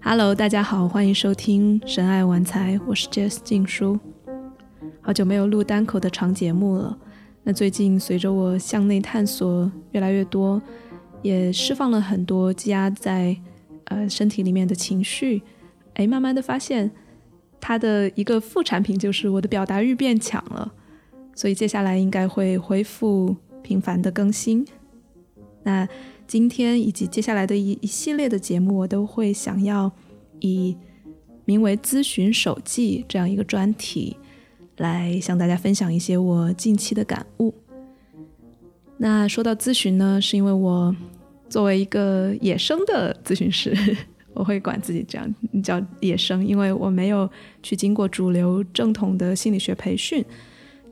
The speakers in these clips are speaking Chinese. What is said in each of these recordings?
Hello，大家好，欢迎收听《神爱玩财》，我是 Jess 静书。好久没有录单口的长节目了。那最近随着我向内探索越来越多，也释放了很多积压在呃身体里面的情绪，哎，慢慢的发现它的一个副产品就是我的表达欲变强了。所以接下来应该会恢复频繁的更新。那今天以及接下来的一一系列的节目，我都会想要以名为“咨询手记”这样一个专题来向大家分享一些我近期的感悟。那说到咨询呢，是因为我作为一个野生的咨询师，我会管自己这样叫野生，因为我没有去经过主流正统的心理学培训。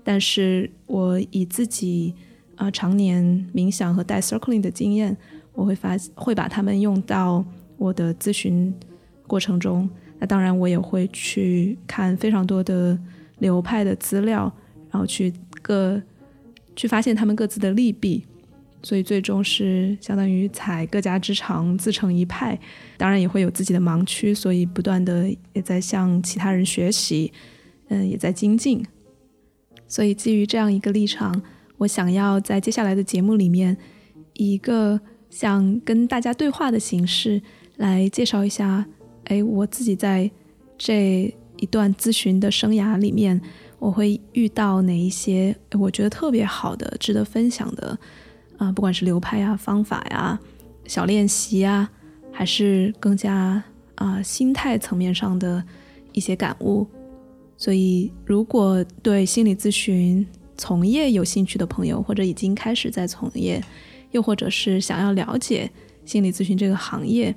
但是我以自己啊常年冥想和带 circling 的经验，我会发会把它们用到我的咨询过程中。那当然，我也会去看非常多的流派的资料，然后去各去发现他们各自的利弊。所以最终是相当于采各家之长，自成一派。当然也会有自己的盲区，所以不断的也在向其他人学习，嗯，也在精进。所以，基于这样一个立场，我想要在接下来的节目里面，以一个像跟大家对话的形式来介绍一下，哎，我自己在这一段咨询的生涯里面，我会遇到哪一些我觉得特别好的、值得分享的啊，不管是流派呀、方法呀、小练习呀，还是更加啊心态层面上的一些感悟。所以，如果对心理咨询从业有兴趣的朋友，或者已经开始在从业，又或者是想要了解心理咨询这个行业，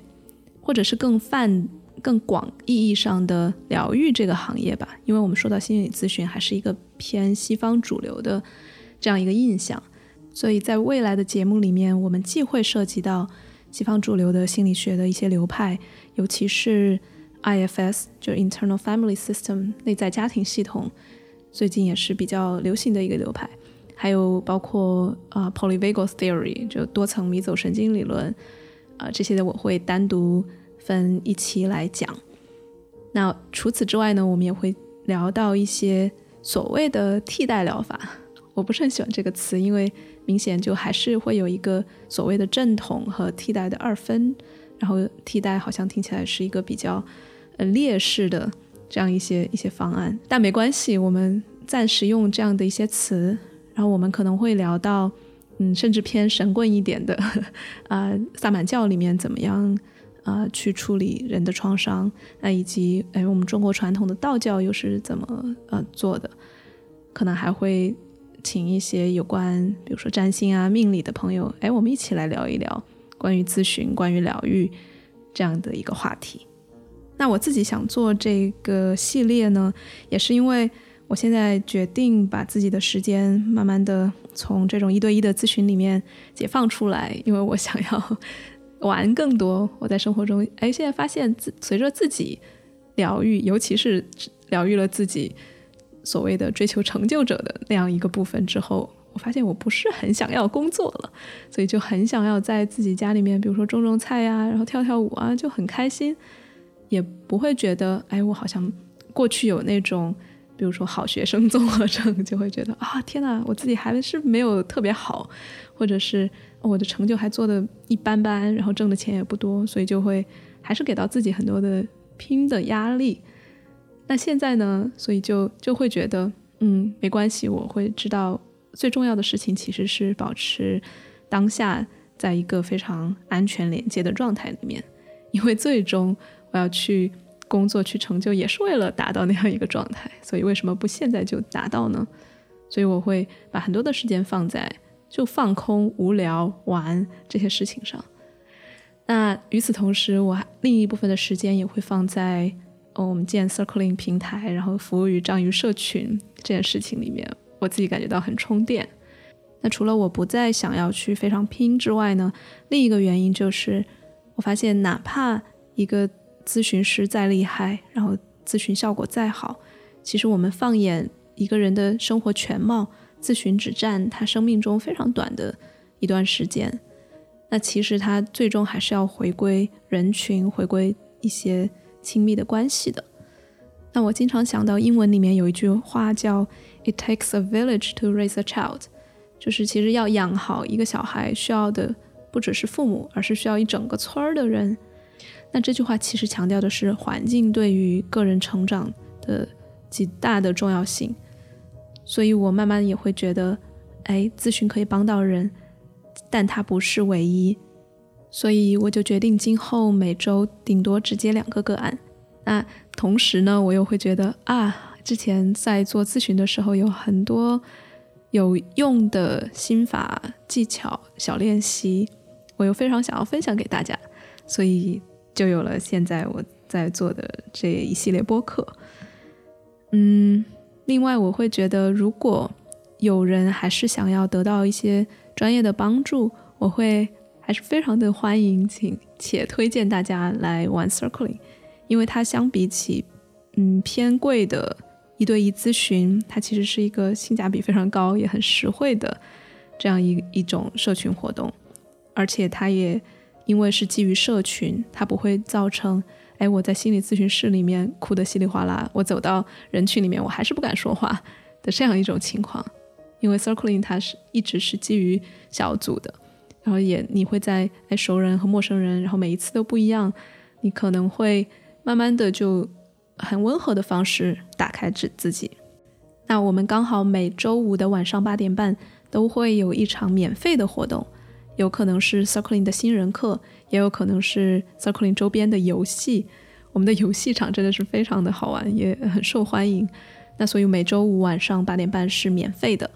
或者是更泛、更广意义上的疗愈这个行业吧，因为我们说到心理咨询还是一个偏西方主流的这样一个印象，所以在未来的节目里面，我们既会涉及到西方主流的心理学的一些流派，尤其是。IFS 就是 Internal Family System 内在家庭系统，最近也是比较流行的一个流派。还有包括啊 Polyvagal Theory 就多层迷走神经理论啊这些的我会单独分一期来讲。那除此之外呢，我们也会聊到一些所谓的替代疗法。我不是很喜欢这个词，因为明显就还是会有一个所谓的正统和替代的二分。然后替代好像听起来是一个比较。呃，劣势的这样一些一些方案，但没关系，我们暂时用这样的一些词，然后我们可能会聊到，嗯，甚至偏神棍一点的，啊，萨满教里面怎么样啊去处理人的创伤，那以及哎，我们中国传统的道教又是怎么呃做的，可能还会请一些有关，比如说占星啊、命理的朋友，哎，我们一起来聊一聊关于咨询、关于疗愈这样的一个话题。那我自己想做这个系列呢，也是因为我现在决定把自己的时间慢慢的从这种一对一的咨询里面解放出来，因为我想要玩更多。我在生活中，哎，现在发现自随着自己疗愈，尤其是疗愈了自己所谓的追求成就者的那样一个部分之后，我发现我不是很想要工作了，所以就很想要在自己家里面，比如说种种菜呀，然后跳跳舞啊，就很开心。也不会觉得，哎，我好像过去有那种，比如说好学生综合症，就会觉得啊，天哪，我自己还是没有特别好，或者是我的成就还做的一般般，然后挣的钱也不多，所以就会还是给到自己很多的拼的压力。那现在呢，所以就就会觉得，嗯，没关系，我会知道最重要的事情其实是保持当下在一个非常安全连接的状态里面，因为最终。我要去工作去成就，也是为了达到那样一个状态。所以为什么不现在就达到呢？所以我会把很多的时间放在就放空、无聊、玩这些事情上。那与此同时，我另一部分的时间也会放在哦我们建 Circling 平台，然后服务于章鱼社群这件事情里面。我自己感觉到很充电。那除了我不再想要去非常拼之外呢，另一个原因就是我发现，哪怕一个咨询师再厉害，然后咨询效果再好，其实我们放眼一个人的生活全貌，咨询只占他生命中非常短的一段时间。那其实他最终还是要回归人群，回归一些亲密的关系的。那我经常想到英文里面有一句话叫 "It takes a village to raise a child"，就是其实要养好一个小孩，需要的不只是父母，而是需要一整个村儿的人。那这句话其实强调的是环境对于个人成长的极大的重要性。所以我慢慢也会觉得，哎，咨询可以帮到人。但它不是唯一，所以我就决定今后每周顶多只接两个个案。那同时呢，我又会觉得啊，之前在做咨询的时候有很多有用的心法、技巧、小练习，我又非常想要分享给大家，所以就有了现在我在做的这一系列播客。嗯，另外我会觉得，如果有人还是想要得到一些。专业的帮助，我会还是非常的欢迎，请且推荐大家来玩 Circling，因为它相比起嗯偏贵的一对一咨询，它其实是一个性价比非常高也很实惠的这样一一种社群活动，而且它也因为是基于社群，它不会造成哎我在心理咨询室里面哭得稀里哗啦，我走到人群里面我还是不敢说话的这样一种情况。因为 Circling 它是一直是基于小组的，然后也你会在哎熟人和陌生人，然后每一次都不一样，你可能会慢慢的就很温和的方式打开自自己。那我们刚好每周五的晚上八点半都会有一场免费的活动，有可能是 Circling 的新人课，也有可能是 Circling 周边的游戏。我们的游戏场真的是非常的好玩，也很受欢迎。那所以每周五晚上八点半是免费的。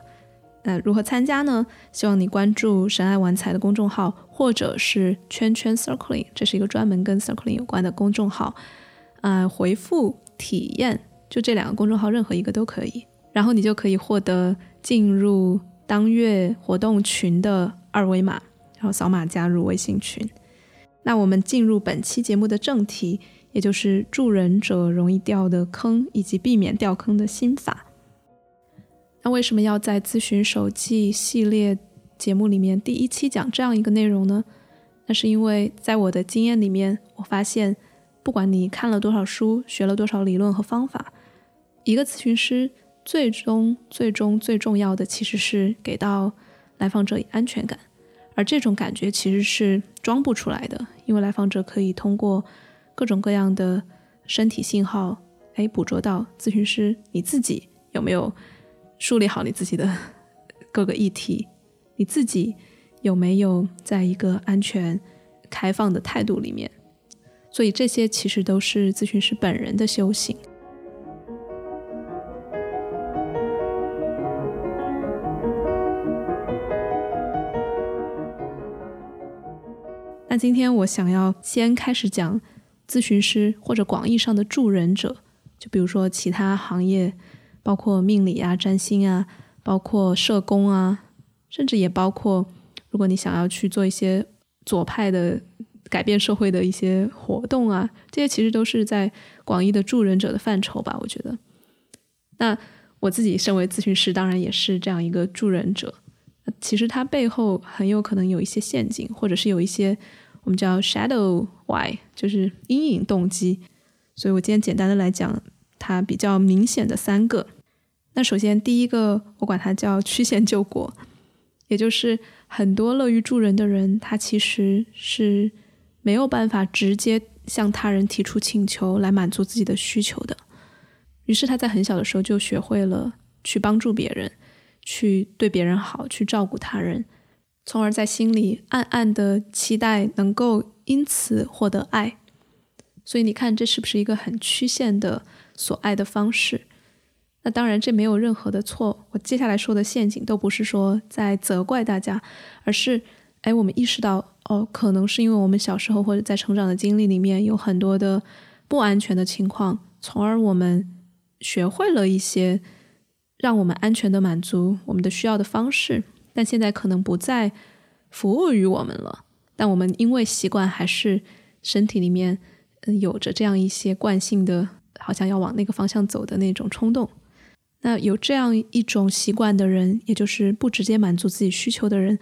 那如何参加呢？希望你关注“神爱玩财”的公众号，或者是“圈圈 Circling”，这是一个专门跟 Circling 有关的公众号。啊，回复“体验”就这两个公众号任何一个都可以，然后你就可以获得进入当月活动群的二维码，然后扫码加入微信群。那我们进入本期节目的正题，也就是助人者容易掉的坑以及避免掉坑的心法。那为什么要在咨询手记系列节目里面第一期讲这样一个内容呢？那是因为在我的经验里面，我发现，不管你看了多少书，学了多少理论和方法，一个咨询师最终、最终、最重要的其实是给到来访者以安全感，而这种感觉其实是装不出来的，因为来访者可以通过各种各样的身体信号，哎，捕捉到咨询师你自己有没有。梳理好你自己的 各个议题，你自己有没有在一个安全、开放的态度里面？所以这些其实都是咨询师本人的修行。那今天我想要先开始讲咨询师或者广义上的助人者，就比如说其他行业。包括命理啊、占星啊，包括社工啊，甚至也包括，如果你想要去做一些左派的改变社会的一些活动啊，这些其实都是在广义的助人者的范畴吧。我觉得，那我自己身为咨询师，当然也是这样一个助人者。其实它背后很有可能有一些陷阱，或者是有一些我们叫 shadow why，就是阴影动机。所以我今天简单的来讲。它比较明显的三个，那首先第一个，我管它叫曲线救国，也就是很多乐于助人的人，他其实是没有办法直接向他人提出请求来满足自己的需求的，于是他在很小的时候就学会了去帮助别人，去对别人好，去照顾他人，从而在心里暗暗的期待能够因此获得爱。所以你看，这是不是一个很曲线的？所爱的方式，那当然这没有任何的错。我接下来说的陷阱都不是说在责怪大家，而是哎，我们意识到哦，可能是因为我们小时候或者在成长的经历里面有很多的不安全的情况，从而我们学会了一些让我们安全的满足我们的需要的方式，但现在可能不再服务于我们了。但我们因为习惯，还是身体里面嗯有着这样一些惯性的。好像要往那个方向走的那种冲动，那有这样一种习惯的人，也就是不直接满足自己需求的人，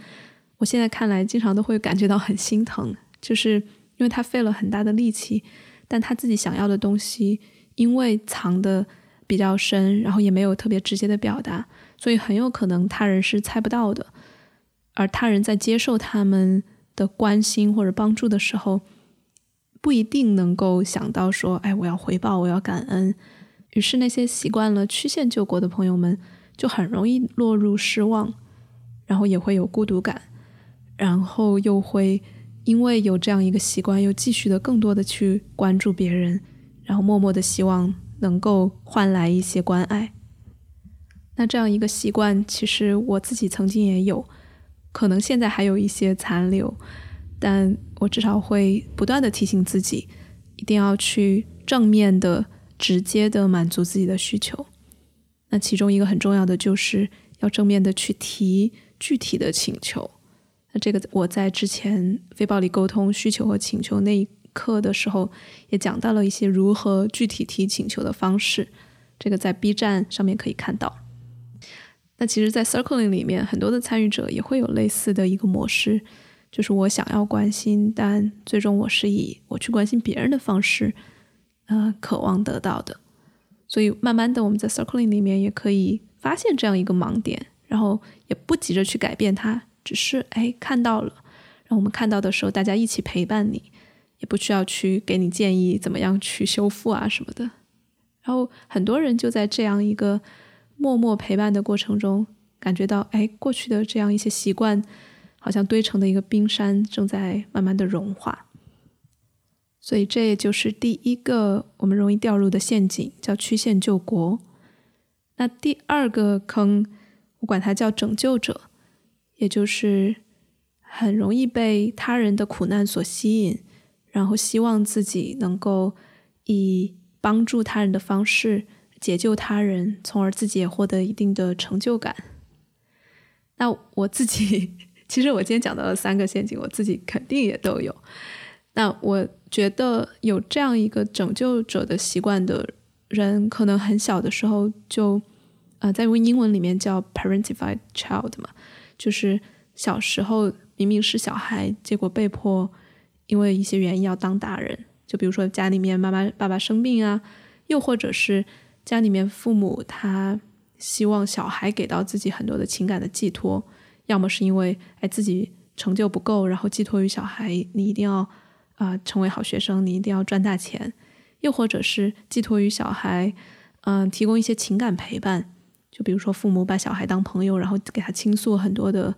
我现在看来，经常都会感觉到很心疼，就是因为他费了很大的力气，但他自己想要的东西，因为藏的比较深，然后也没有特别直接的表达，所以很有可能他人是猜不到的。而他人在接受他们的关心或者帮助的时候，不一定能够想到说：“哎，我要回报，我要感恩。”于是那些习惯了曲线救国的朋友们，就很容易落入失望，然后也会有孤独感。然后又会因为有这样一个习惯，又继续的更多的去关注别人，然后默默的希望能够换来一些关爱。那这样一个习惯，其实我自己曾经也有，可能现在还有一些残留，但我至少会不断的提醒自己，一定要去正面的、直接的满足自己的需求。那其中一个很重要的，就是要正面的去提具体的请求。那这个我在之前非暴力沟通需求和请求那一课的时候，也讲到了一些如何具体提请求的方式。这个在 B 站上面可以看到。那其实，在 Circling 里面，很多的参与者也会有类似的一个模式，就是我想要关心，但最终我是以我去关心别人的方式，呃，渴望得到的。所以，慢慢的，我们在 Circling 里面也可以发现这样一个盲点，然后也不急着去改变它。只是哎看到了，让我们看到的时候，大家一起陪伴你，也不需要去给你建议怎么样去修复啊什么的。然后很多人就在这样一个默默陪伴的过程中，感觉到哎过去的这样一些习惯，好像堆成的一个冰山正在慢慢的融化。所以这也就是第一个我们容易掉入的陷阱，叫曲线救国。那第二个坑，我管它叫拯救者。也就是很容易被他人的苦难所吸引，然后希望自己能够以帮助他人的方式解救他人，从而自己也获得一定的成就感。那我自己，其实我今天讲到了三个陷阱，我自己肯定也都有。那我觉得有这样一个拯救者的习惯的人，可能很小的时候就，呃，在用英文里面叫 parentified child 嘛。就是小时候明明是小孩，结果被迫因为一些原因要当大人。就比如说家里面妈妈爸爸生病啊，又或者是家里面父母他希望小孩给到自己很多的情感的寄托，要么是因为哎自己成就不够，然后寄托于小孩，你一定要啊成为好学生，你一定要赚大钱，又或者是寄托于小孩，嗯提供一些情感陪伴。就比如说，父母把小孩当朋友，然后给他倾诉很多的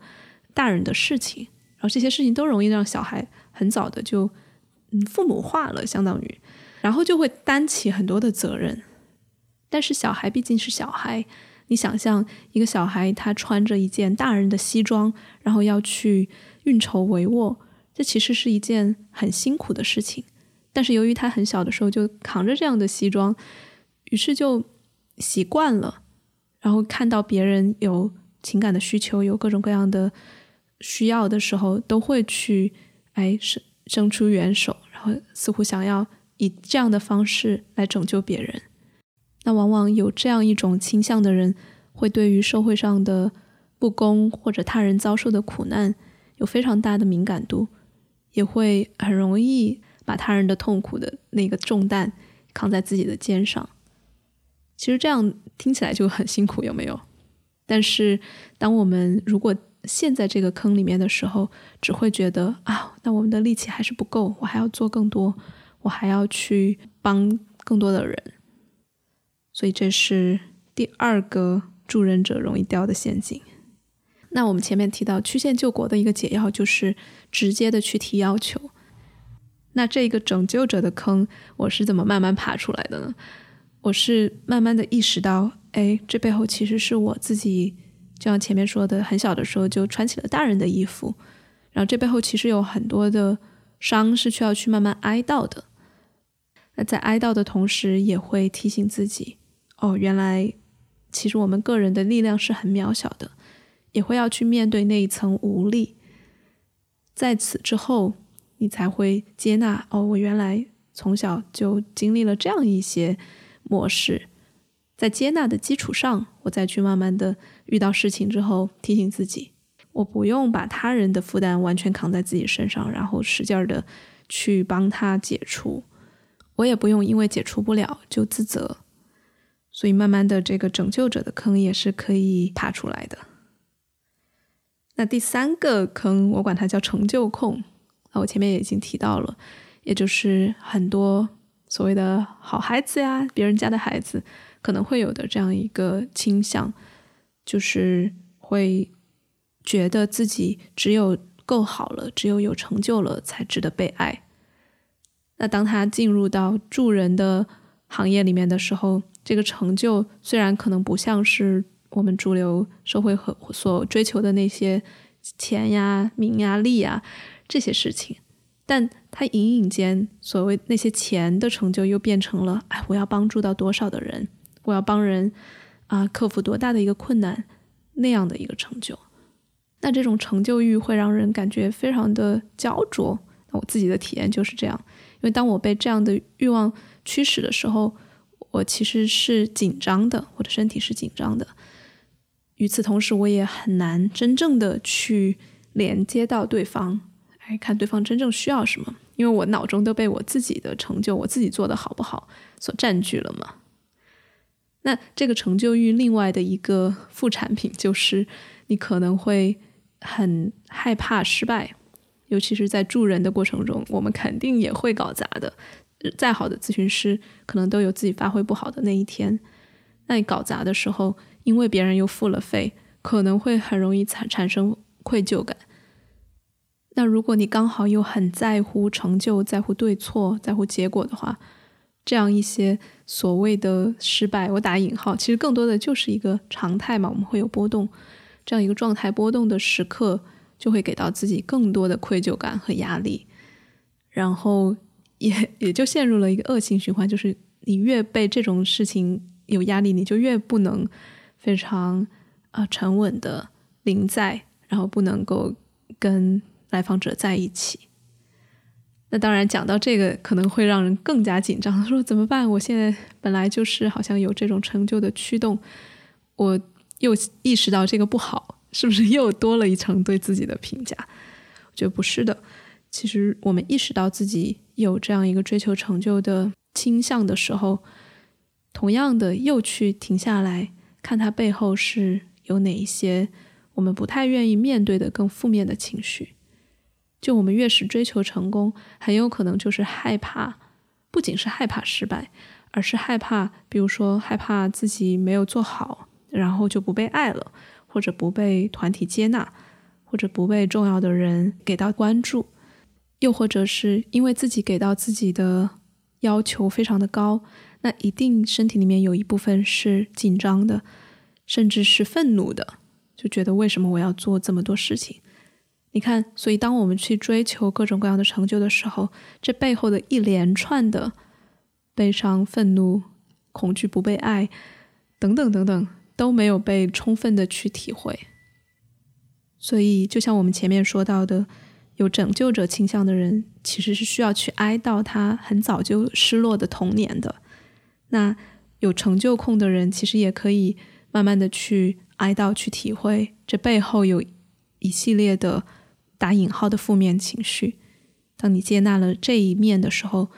大人的事情，然后这些事情都容易让小孩很早的就嗯父母化了，相当于，然后就会担起很多的责任。但是小孩毕竟是小孩，你想象一个小孩他穿着一件大人的西装，然后要去运筹帷幄，这其实是一件很辛苦的事情。但是由于他很小的时候就扛着这样的西装，于是就习惯了。然后看到别人有情感的需求，有各种各样的需要的时候，都会去哎伸伸出援手，然后似乎想要以这样的方式来拯救别人。那往往有这样一种倾向的人，会对于社会上的不公或者他人遭受的苦难有非常大的敏感度，也会很容易把他人的痛苦的那个重担扛在自己的肩上。其实这样听起来就很辛苦，有没有？但是当我们如果陷在这个坑里面的时候，只会觉得啊，那我们的力气还是不够，我还要做更多，我还要去帮更多的人。所以这是第二个助人者容易掉的陷阱。那我们前面提到曲线救国的一个解药，就是直接的去提要求。那这个拯救者的坑，我是怎么慢慢爬出来的呢？我是慢慢的意识到，哎，这背后其实是我自己，就像前面说的，很小的时候就穿起了大人的衣服，然后这背后其实有很多的伤是需要去慢慢哀悼的。那在哀悼的同时，也会提醒自己，哦，原来其实我们个人的力量是很渺小的，也会要去面对那一层无力。在此之后，你才会接纳，哦，我原来从小就经历了这样一些。模式，在接纳的基础上，我再去慢慢的遇到事情之后，提醒自己，我不用把他人的负担完全扛在自己身上，然后使劲儿的去帮他解除，我也不用因为解除不了就自责。所以，慢慢的，这个拯救者的坑也是可以爬出来的。那第三个坑，我管它叫成就控。啊，我前面也已经提到了，也就是很多所谓的好孩子呀，别人家的孩子可能会有的这样一个倾向，就是会觉得自己只有够好了，只有有成就了，才值得被爱。那当他进入到助人的行业里面的时候，这个成就虽然可能不像是我们主流社会和所追求的那些钱呀、名呀、利呀这些事情，但他隐隐间所谓那些钱的成就又变成了：哎，我要帮助到多少的人，我要帮人啊克服多大的一个困难那样的一个成就。那这种成就欲会让人感觉非常的焦灼。那我自己的体验就是这样，因为当我被这样的欲望驱使的时候。我其实是紧张的，我的身体是紧张的。与此同时，我也很难真正的去连接到对方，来看对方真正需要什么，因为我脑中都被我自己的成就、我自己做的好不好所占据了嘛。那这个成就欲另外的一个副产品，就是你可能会很害怕失败，尤其是在助人的过程中，我们肯定也会搞砸的。再好的咨询师，可能都有自己发挥不好的那一天。那你搞砸的时候，因为别人又付了费，可能会很容易产产生愧疚感。那如果你刚好又很在乎成就、在乎对错、在乎结果的话，这样一些所谓的失败，我打引号，其实更多的就是一个常态嘛。我们会有波动，这样一个状态波动的时刻，就会给到自己更多的愧疚感和压力，然后。也 也就陷入了一个恶性循环，就是你越被这种事情有压力，你就越不能非常啊沉稳的临在，然后不能够跟来访者在一起。那当然讲到这个，可能会让人更加紧张，说怎么办？我现在本来就是好像有这种成就的驱动，我又意识到这个不好，是不是又多了一层对自己的评价？我觉得不是的。其实我们意识到自己有这样一个追求成就的倾向的时候，同样的又去停下来看它背后是有哪一些我们不太愿意面对的更负面的情绪。就我们越是追求成功，很有可能就是害怕，不仅是害怕失败，而是害怕，比如说害怕自己没有做好，然后就不被爱了，或者不被团体接纳，或者不被重要的人给到关注。又或者是因为自己给到自己的要求非常的高，那一定身体里面有一部分是紧张的，甚至是愤怒的，就觉得为什么我要做这么多事情？你看，所以当我们去追求各种各样的成就的时候，这背后的一连串的悲伤、愤怒、恐惧不被爱等等等等，都没有被充分的去体会。所以，就像我们前面说到的。有拯救者倾向的人，其实是需要去哀悼他很早就失落的童年的。那有成就控的人，其实也可以慢慢的去哀悼、去体会这背后有一系列的打引号的负面情绪。当你接纳了这一面的时候，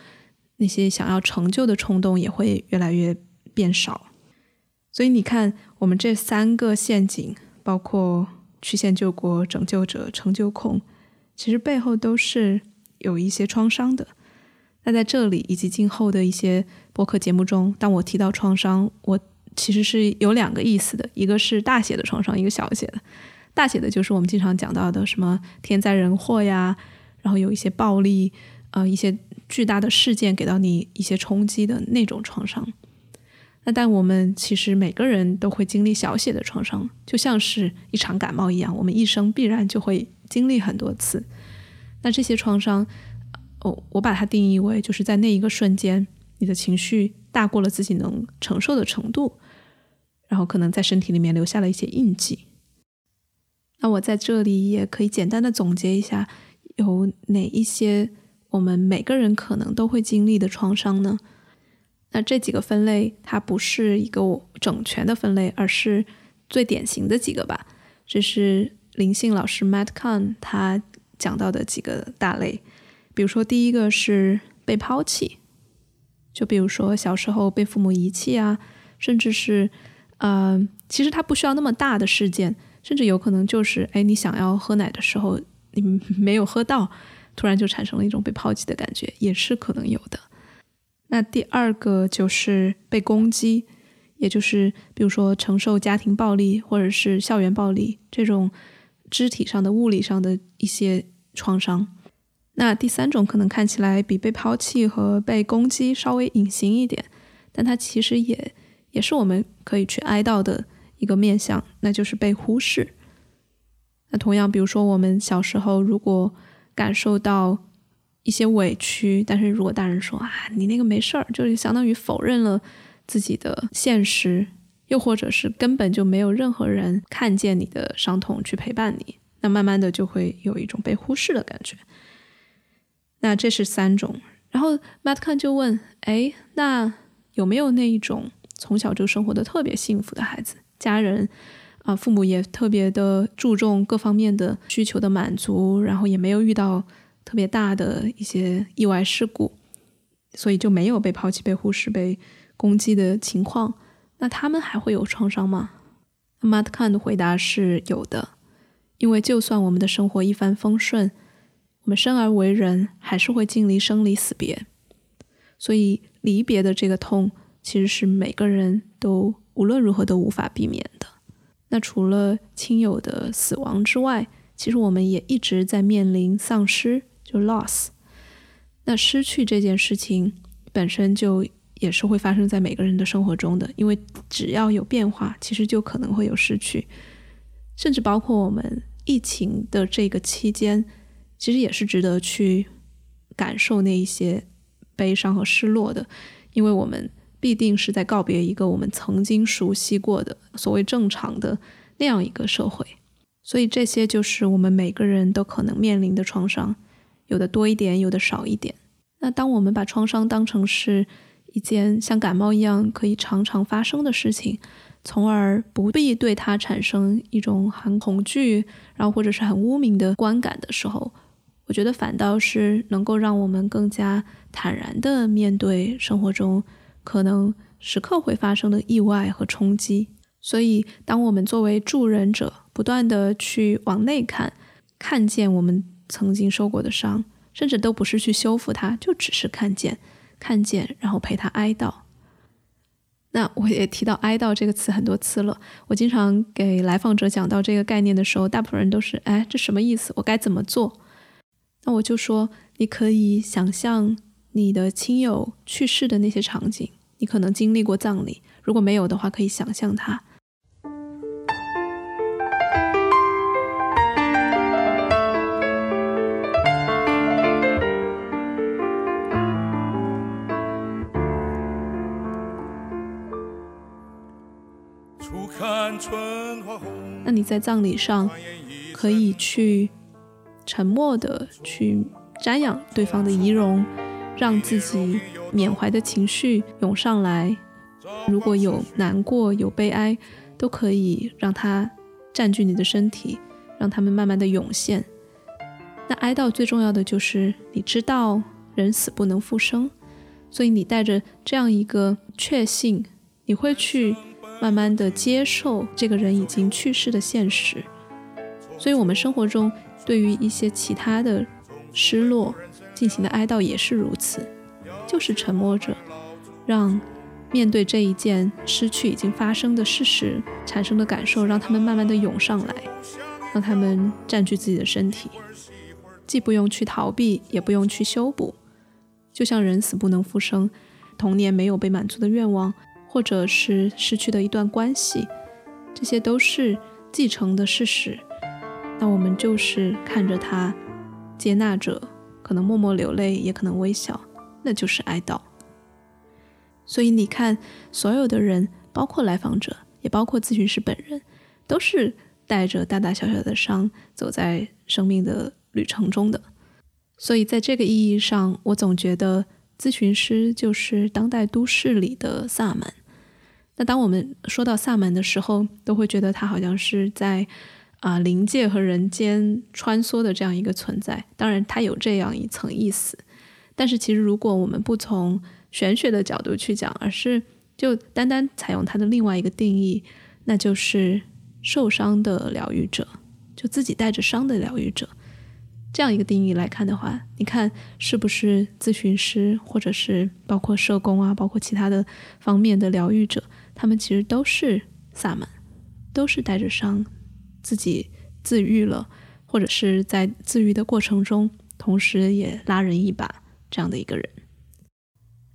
那些想要成就的冲动也会越来越变少。所以你看，我们这三个陷阱，包括曲线救国、拯救者、成就控。其实背后都是有一些创伤的。那在这里以及今后的一些播客节目中，当我提到创伤，我其实是有两个意思的：一个是大写的创伤，一个小写的。大写的就是我们经常讲到的什么天灾人祸呀，然后有一些暴力，呃，一些巨大的事件给到你一些冲击的那种创伤。那但我们其实每个人都会经历小写的创伤，就像是一场感冒一样，我们一生必然就会。经历很多次，那这些创伤，哦，我把它定义为就是在那一个瞬间，你的情绪大过了自己能承受的程度，然后可能在身体里面留下了一些印记。那我在这里也可以简单的总结一下，有哪一些我们每个人可能都会经历的创伤呢？那这几个分类，它不是一个整全的分类，而是最典型的几个吧。这是。灵性老师 Matt Kahn 他讲到的几个大类，比如说第一个是被抛弃，就比如说小时候被父母遗弃啊，甚至是呃，其实它不需要那么大的事件，甚至有可能就是哎，你想要喝奶的时候你 没有喝到，突然就产生了一种被抛弃的感觉，也是可能有的。那第二个就是被攻击。也就是比如说承受家庭暴力或者是校园暴力这种肢体上的、物理上的一些创伤。那第三种可能看起来比被抛弃和被攻击稍微隐形一点，但它其实也也是我们可以去哀悼的一个面相，那就是被忽视。那同样，比如说我们小时候如果感受到一些委屈，但是如果大人说啊你那个没事儿，就是相当于否认了。自己的现实，又或者是根本就没有任何人看见你的伤痛去陪伴你，那慢慢的就会有一种被忽视的感觉。那这是三种。然后 Madkan 就问：哎，那有没有那一种从小就生活的特别幸福的孩子，家人啊，父母也特别的注重各方面的需求的满足，然后也没有遇到特别大的一些意外事故，所以就没有被抛弃、被忽视、被。攻击的情况，那他们还会有创伤吗？Matt Kahn 的回答是有的，因为就算我们的生活一帆风顺，我们生而为人还是会经历生离死别，所以离别的这个痛其实是每个人都无论如何都无法避免的。那除了亲友的死亡之外，其实我们也一直在面临丧失，就 loss。那失去这件事情本身就。也是会发生在每个人的生活中的，因为只要有变化，其实就可能会有失去，甚至包括我们疫情的这个期间，其实也是值得去感受那一些悲伤和失落的，因为我们必定是在告别一个我们曾经熟悉过的所谓正常的那样一个社会，所以这些就是我们每个人都可能面临的创伤，有的多一点，有的少一点。那当我们把创伤当成是一件像感冒一样可以常常发生的事情，从而不必对它产生一种很恐惧，然后或者是很污名的观感的时候，我觉得反倒是能够让我们更加坦然的面对生活中可能时刻会发生的意外和冲击。所以，当我们作为助人者，不断地去往内看，看见我们曾经受过的伤，甚至都不是去修复它，就只是看见。看见，然后陪他哀悼。那我也提到“哀悼”这个词很多次了。我经常给来访者讲到这个概念的时候，大部分人都是：“哎，这什么意思？我该怎么做？”那我就说，你可以想象你的亲友去世的那些场景，你可能经历过葬礼，如果没有的话，可以想象它。那你在葬礼上可以去沉默的去瞻仰对方的仪容，让自己缅怀的情绪涌上来。如果有难过、有悲哀，都可以让它占据你的身体，让他们慢慢的涌现。那哀悼最重要的就是你知道人死不能复生，所以你带着这样一个确信，你会去。慢慢的接受这个人已经去世的现实，所以，我们生活中对于一些其他的失落进行的哀悼也是如此，就是沉默着，让面对这一件失去已经发生的事实产生的感受，让他们慢慢的涌上来，让他们占据自己的身体，既不用去逃避，也不用去修补，就像人死不能复生，童年没有被满足的愿望。或者是失去的一段关系，这些都是继承的事实。那我们就是看着他，接纳着，可能默默流泪，也可能微笑，那就是哀悼。所以你看，所有的人，包括来访者，也包括咨询师本人，都是带着大大小小的伤走在生命的旅程中的。所以在这个意义上，我总觉得咨询师就是当代都市里的萨满。那当我们说到萨满的时候，都会觉得他好像是在啊灵界和人间穿梭的这样一个存在。当然，它有这样一层意思。但是，其实如果我们不从玄学的角度去讲，而是就单单采用它的另外一个定义，那就是受伤的疗愈者，就自己带着伤的疗愈者。这样一个定义来看的话，你看是不是咨询师，或者是包括社工啊，包括其他的方面的疗愈者，他们其实都是萨满，都是带着伤，自己自愈了，或者是在自愈的过程中，同时也拉人一把这样的一个人。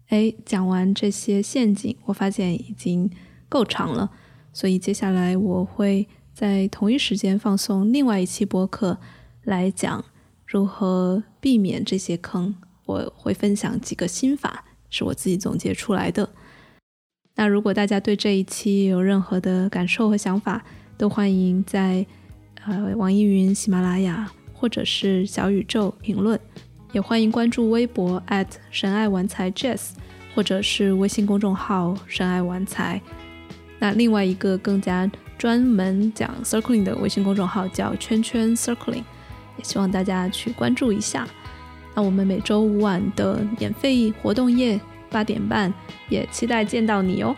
哎，讲完这些陷阱，我发现已经够长了，所以接下来我会在同一时间放送另外一期播客来讲。如何避免这些坑？我会分享几个心法，是我自己总结出来的。那如果大家对这一期有任何的感受和想法，都欢迎在呃网易云、喜马拉雅或者是小宇宙评论，也欢迎关注微博神爱玩财 Jazz，或者是微信公众号神爱玩财。那另外一个更加专门讲 Circling 的微信公众号叫圈圈 Circling。也希望大家去关注一下。那我们每周五晚的免费活动夜八点半，也期待见到你哦。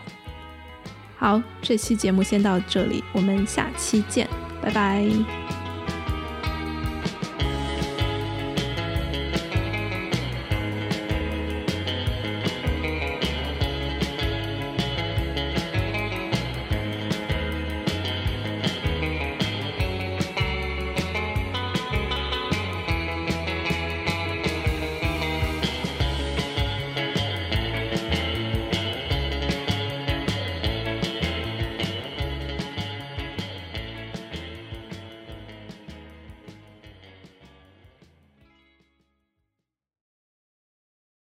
好，这期节目先到这里，我们下期见，拜拜。